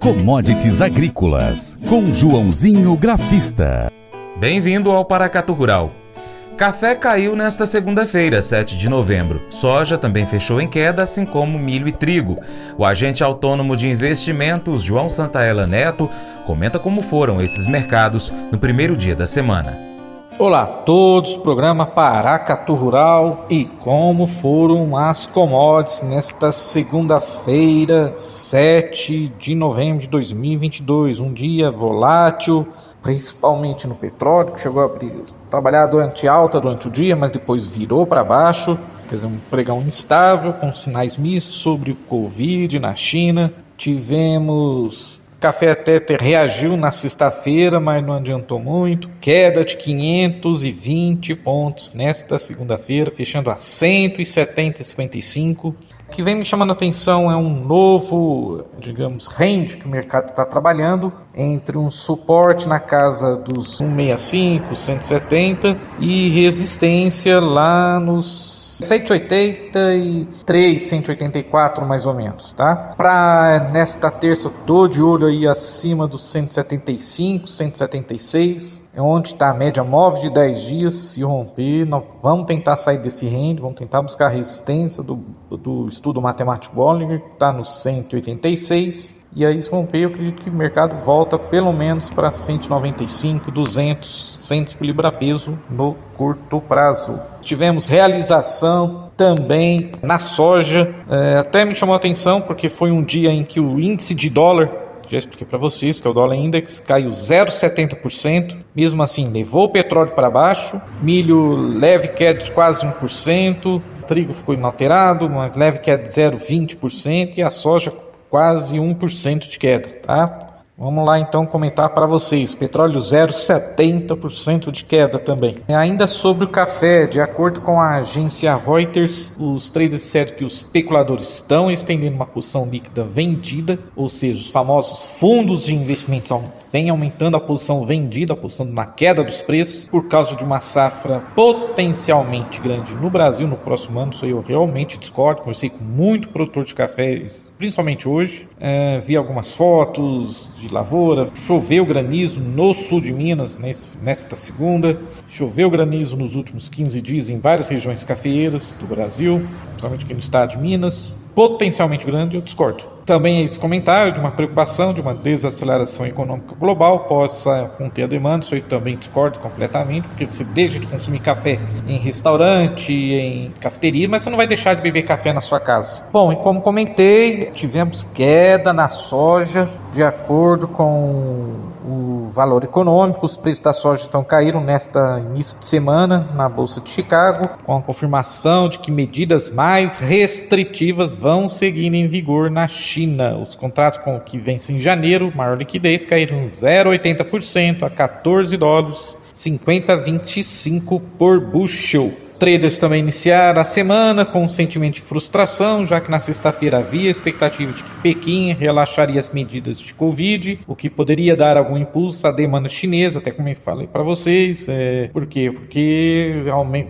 Commodities Agrícolas, com Joãozinho Grafista. Bem-vindo ao Paracato Rural. Café caiu nesta segunda-feira, 7 de novembro. Soja também fechou em queda, assim como milho e trigo. O agente autônomo de investimentos, João Santaella Neto, comenta como foram esses mercados no primeiro dia da semana. Olá a todos, programa Paracatu Rural e como foram as commodities nesta segunda-feira, 7 de novembro de 2022, um dia volátil, principalmente no petróleo, que chegou a trabalhar durante alta durante o dia, mas depois virou para baixo, quer dizer, um pregão instável, com sinais mistos sobre o Covid na China. Tivemos Café Tether reagiu na sexta-feira, mas não adiantou muito. Queda de 520 pontos nesta segunda-feira, fechando a 170,55. O que vem me chamando a atenção é um novo, digamos, range que o mercado está trabalhando entre um suporte na casa dos 165, 170 e resistência lá nos 183, 184 mais ou menos, tá? Para nesta terça, tô de olho aí acima dos 175, 176, é onde está a média móvel de 10 dias. Se romper, nós vamos tentar sair desse range, vamos tentar buscar a resistência do, do estudo matemático Bollinger, que está no 186. E aí, se romper, eu acredito que o mercado volta pelo menos para 195, 200, 100 por libra-peso no curto prazo. Tivemos realização também na soja, é, até me chamou a atenção porque foi um dia em que o índice de dólar já expliquei para vocês que é o dólar index caiu 0,70%, mesmo assim levou o petróleo para baixo, milho leve queda de quase 1%, trigo ficou inalterado, uma leve queda de 0,20% e a soja quase 1% de queda, tá? Vamos lá então comentar para vocês. Petróleo 0,70% de queda também. E ainda sobre o café, de acordo com a agência Reuters, os traders disseram que os especuladores estão estendendo uma posição líquida vendida, ou seja, os famosos fundos de investimentos vêm aumentando a posição vendida, apostando na queda dos preços, por causa de uma safra potencialmente grande no Brasil no próximo ano. Isso eu realmente discordo. Conversei com muito produtor de café, principalmente hoje. É, vi algumas fotos de lavoura, choveu granizo no sul de Minas nesta segunda, choveu granizo nos últimos 15 dias em várias regiões cafeeiras do Brasil, principalmente aqui no estado de Minas, potencialmente grande, eu discordo. Também esse comentário de uma preocupação de uma desaceleração econômica global possa conter a demanda, isso eu também discordo completamente, porque você deixa de consumir café em restaurante, em cafeteria, mas você não vai deixar de beber café na sua casa. Bom, e como comentei, tivemos queda na soja, de acordo com o valor econômico, os preços da soja então caíram nesta início de semana na bolsa de Chicago, com a confirmação de que medidas mais restritivas vão seguir em vigor na China. Os contratos com que vencem em janeiro, maior liquidez, caíram 0,80% a 14 dólares 50,25 por bushel. Traders também iniciaram a semana com um sentimento de frustração, já que na sexta-feira havia expectativa de que Pequim relaxaria as medidas de Covid, o que poderia dar algum impulso à demanda chinesa, até como eu falei para vocês. É, por quê? Porque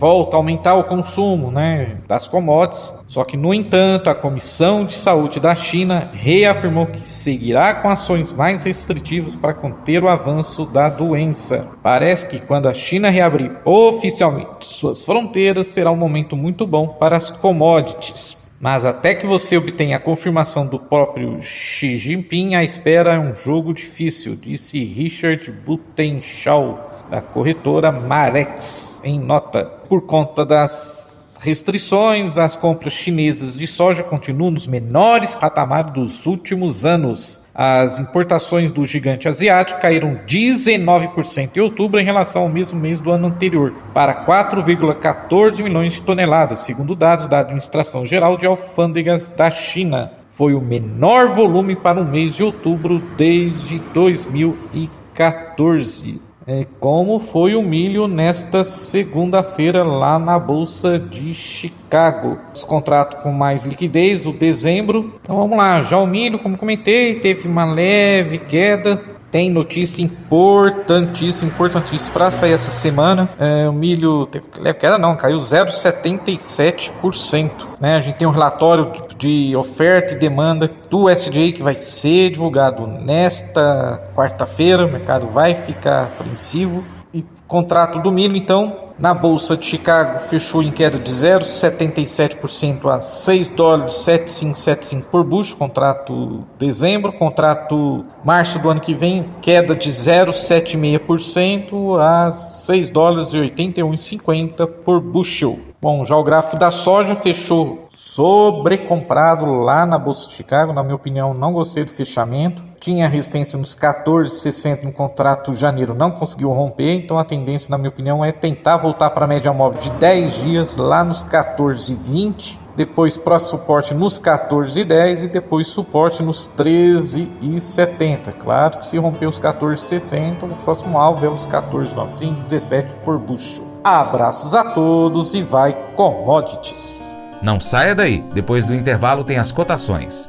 volta a aumentar o consumo né, das commodities. Só que, no entanto, a Comissão de Saúde da China reafirmou que seguirá com ações mais restritivas para conter o avanço da doença. Parece que quando a China reabrir oficialmente suas fronteiras, fronteiras será um momento muito bom para as commodities. Mas até que você obtenha a confirmação do próprio Xi Jinping, a espera é um jogo difícil, disse Richard Butenschau, da corretora Marex, em nota. Por conta das restrições às compras chinesas de soja continuam nos menores patamares dos últimos anos. As importações do gigante asiático caíram 19% em outubro em relação ao mesmo mês do ano anterior, para 4,14 milhões de toneladas, segundo dados da Administração Geral de Alfândegas da China. Foi o menor volume para o mês de outubro desde 2014 é, como foi o milho nesta segunda-feira lá na Bolsa de Chicago. Os contratos com mais liquidez, o dezembro. Então vamos lá, já o milho, como comentei, teve uma leve queda tem notícia importantíssima, importantíssima para sair essa semana. É, o milho teve leve queda, não, caiu 0,77%. Né? A gente tem um relatório de, oferta e demanda do SDA que vai ser divulgado nesta quarta-feira. O mercado vai ficar apreensivo. E contrato do milho, então, na Bolsa de Chicago fechou em queda de 0,77% a 6 dólares 7575 por bushel, contrato dezembro, contrato março do ano que vem, queda de 0,76% a 6 dólares e 81,50 por bushel. Bom, já o gráfico da soja fechou sobrecomprado lá na Bolsa de Chicago, na minha opinião, não gostei do fechamento. Tinha resistência nos 14,60 no contrato janeiro, não conseguiu romper, então a tendência, na minha opinião, é tentar voltar para a média móvel de 10 dias lá nos 14,20 depois para suporte nos 14,10 e depois suporte nos 13,70. Claro que se romper os 14,60, o próximo alvo é os 14,95, 17 por bucho. Abraços a todos e vai commodities. Não saia daí, depois do intervalo tem as cotações.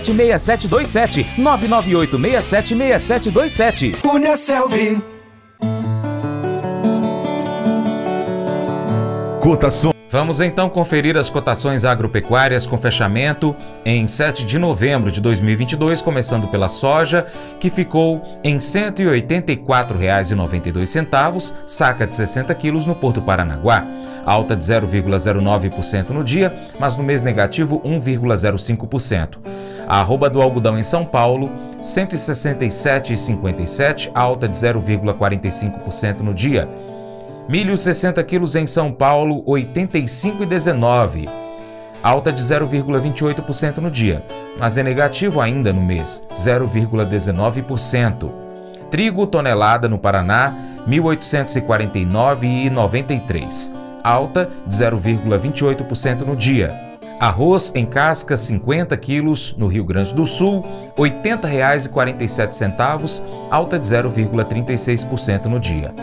998676727 998676727. Cunha Selvi. Cotação. Vamos então conferir as cotações agropecuárias com fechamento em 7 de novembro de 2022, começando pela soja, que ficou em R$ 184,92, saca de 60 quilos no Porto Paranaguá, alta de 0,09% no dia, mas no mês negativo 1,05%. Arroba do algodão em São Paulo, 167,57, alta de 0,45% no dia. Milho 60 quilos em São Paulo, 85,19, alta de 0,28% no dia, mas é negativo ainda no mês, 0,19%. Trigo tonelada no Paraná, 1.849,93, alta de 0,28% no dia. Arroz em casca 50 quilos no Rio Grande do Sul, R$ 80,47, alta de 0,36% no dia.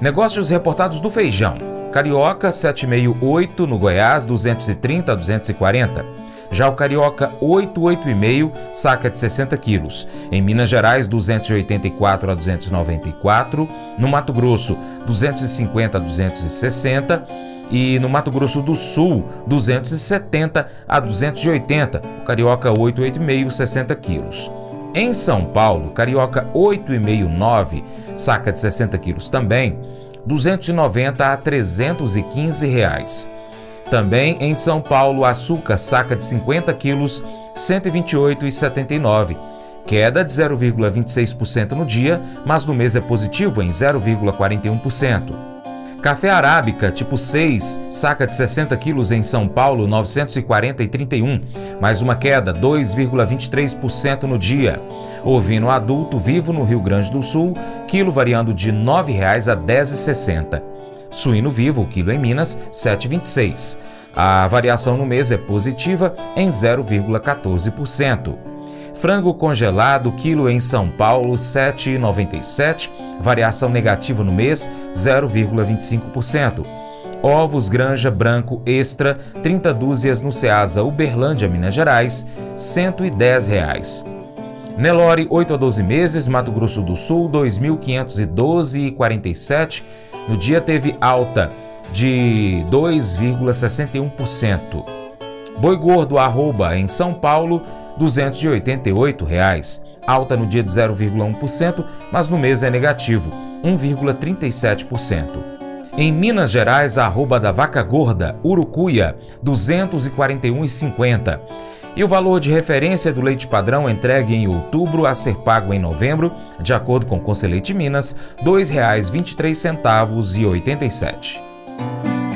Negócios reportados do feijão. Carioca 7,68 no Goiás, 230 a 240. Já o Carioca 88,5, saca de 60 quilos. Em Minas Gerais, 284 a 294. No Mato Grosso, 250 a 260 e no Mato Grosso do Sul 270 a 280, o carioca 8,5 60 quilos. Em São Paulo, carioca 8,5 saca de 60 quilos também, 290 a 315 reais. Também em São Paulo, açúcar saca de 50 quilos, 128,79. Queda de 0,26% no dia, mas no mês é positivo em 0,41%. Café arábica tipo 6, saca de 60 quilos em São Paulo, 940,31, mais uma queda 2,23% no dia. Ovino adulto vivo no Rio Grande do Sul, quilo variando de R$ 9,00 a R$ 10,60. Suíno vivo, quilo em Minas, 7,26. A variação no mês é positiva em 0,14%. Frango congelado, quilo em São Paulo, 7,97 variação negativa no mês, 0,25%. Ovos Granja Branco Extra, 30 dúzias no Ceasa Uberlândia, Minas Gerais, R$ 110. Nelore, 8 a 12 meses, Mato Grosso do Sul, 2.512,47. No dia teve alta de 2,61%. Boi gordo arroba em São Paulo, R$ 288. Reais alta no dia de 0,1%, mas no mês é negativo, 1,37%. Em Minas Gerais, a arroba da vaca gorda, Urucuia, R$ 241,50. E o valor de referência do leite padrão entregue em outubro a ser pago em novembro, de acordo com o Conselheite Minas, R$ 2,23,87.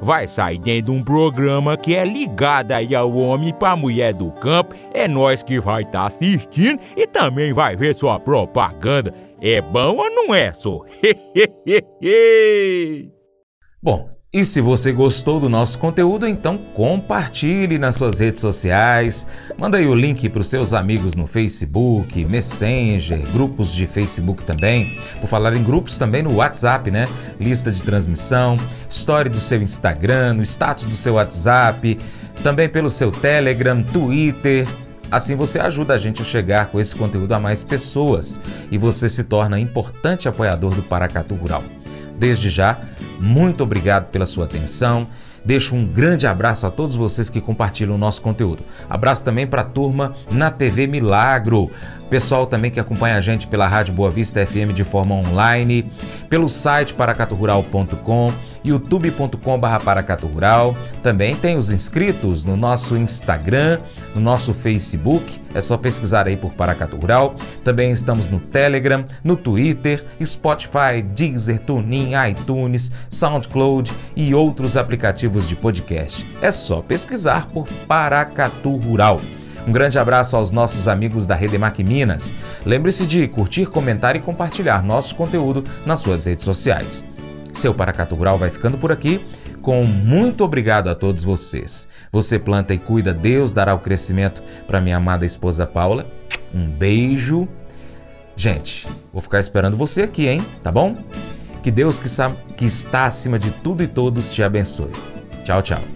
vai sair dentro de um programa que é ligado aí ao homem para mulher do campo. É nós que vai estar tá assistindo e também vai ver sua propaganda. É bom ou não é, só? bom, e se você gostou do nosso conteúdo, então compartilhe nas suas redes sociais. Manda aí o link para os seus amigos no Facebook, Messenger, grupos de Facebook também. Por falar em grupos também no WhatsApp, né? Lista de transmissão, história do seu Instagram, no status do seu WhatsApp, também pelo seu Telegram, Twitter. Assim você ajuda a gente a chegar com esse conteúdo a mais pessoas e você se torna importante apoiador do Paracatu Rural. Desde já, muito obrigado pela sua atenção. Deixo um grande abraço a todos vocês que compartilham o nosso conteúdo. Abraço também para a turma na TV Milagro. Pessoal também que acompanha a gente pela Rádio Boa Vista FM de forma online, pelo site paracaturural.com, youtube.com.br paracaturural. Também tem os inscritos no nosso Instagram, no nosso Facebook, é só pesquisar aí por Paracatu Rural. Também estamos no Telegram, no Twitter, Spotify, Deezer, TuneIn, iTunes, SoundCloud e outros aplicativos de podcast. É só pesquisar por Paracatu Rural. Um grande abraço aos nossos amigos da Redemac Minas. Lembre-se de curtir, comentar e compartilhar nosso conteúdo nas suas redes sociais. Seu Paracato Rural vai ficando por aqui. Com muito obrigado a todos vocês. Você planta e cuida, Deus dará o crescimento para minha amada esposa Paula. Um beijo. Gente, vou ficar esperando você aqui, hein? Tá bom? Que Deus que, sabe, que está acima de tudo e todos te abençoe. Tchau, tchau.